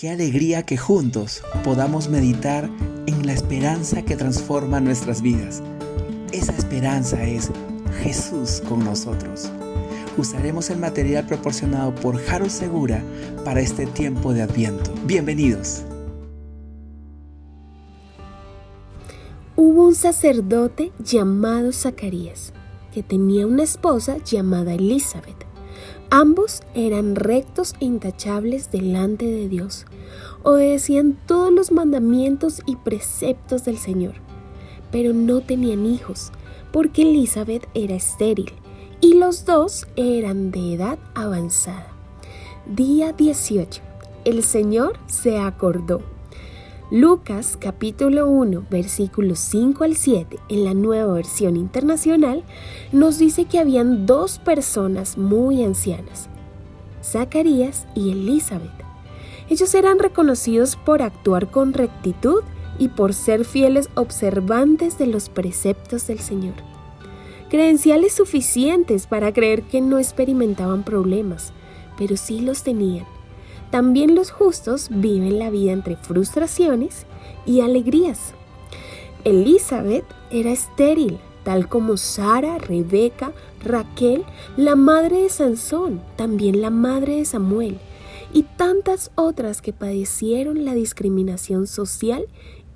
Qué alegría que juntos podamos meditar en la esperanza que transforma nuestras vidas. Esa esperanza es Jesús con nosotros. Usaremos el material proporcionado por Jaro Segura para este tiempo de Adviento. Bienvenidos. Hubo un sacerdote llamado Zacarías, que tenía una esposa llamada Elizabeth. Ambos eran rectos e intachables delante de Dios. Obedecían todos los mandamientos y preceptos del Señor, pero no tenían hijos, porque Elizabeth era estéril y los dos eran de edad avanzada. Día 18. El Señor se acordó. Lucas capítulo 1 versículos 5 al 7 en la nueva versión internacional nos dice que habían dos personas muy ancianas, Zacarías y Elizabeth. Ellos eran reconocidos por actuar con rectitud y por ser fieles observantes de los preceptos del Señor. Credenciales suficientes para creer que no experimentaban problemas, pero sí los tenían también los justos viven la vida entre frustraciones y alegrías. Elizabeth era estéril, tal como Sara, Rebeca, Raquel, la madre de Sansón, también la madre de Samuel, y tantas otras que padecieron la discriminación social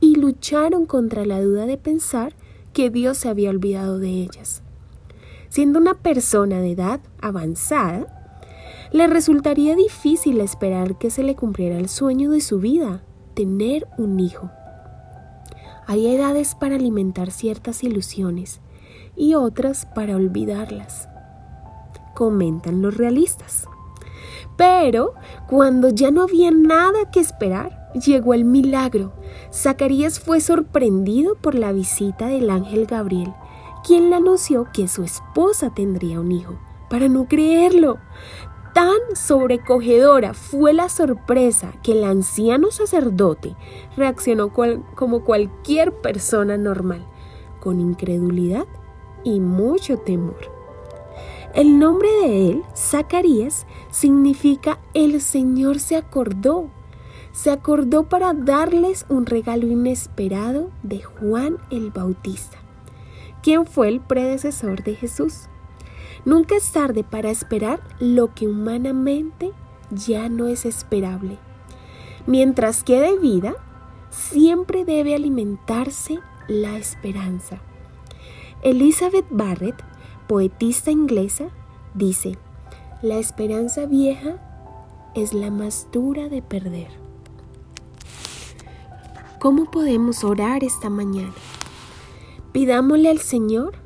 y lucharon contra la duda de pensar que Dios se había olvidado de ellas. Siendo una persona de edad avanzada, le resultaría difícil esperar que se le cumpliera el sueño de su vida, tener un hijo. Hay edades para alimentar ciertas ilusiones y otras para olvidarlas, comentan los realistas. Pero cuando ya no había nada que esperar, llegó el milagro. Zacarías fue sorprendido por la visita del ángel Gabriel, quien le anunció que su esposa tendría un hijo. Para no creerlo, Tan sobrecogedora fue la sorpresa que el anciano sacerdote reaccionó como cualquier persona normal, con incredulidad y mucho temor. El nombre de él, Zacarías, significa el Señor se acordó. Se acordó para darles un regalo inesperado de Juan el Bautista, quien fue el predecesor de Jesús. Nunca es tarde para esperar lo que humanamente ya no es esperable. Mientras quede vida, siempre debe alimentarse la esperanza. Elizabeth Barrett, poetista inglesa, dice, la esperanza vieja es la más dura de perder. ¿Cómo podemos orar esta mañana? Pidámosle al Señor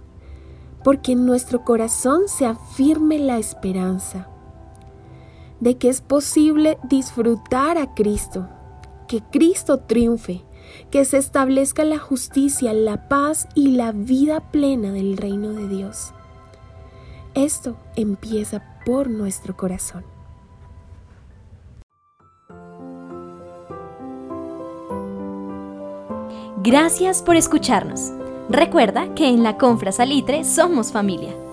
porque en nuestro corazón se afirme la esperanza de que es posible disfrutar a Cristo, que Cristo triunfe, que se establezca la justicia, la paz y la vida plena del reino de Dios. Esto empieza por nuestro corazón. Gracias por escucharnos. Recuerda que en la Confra Salitre somos familia.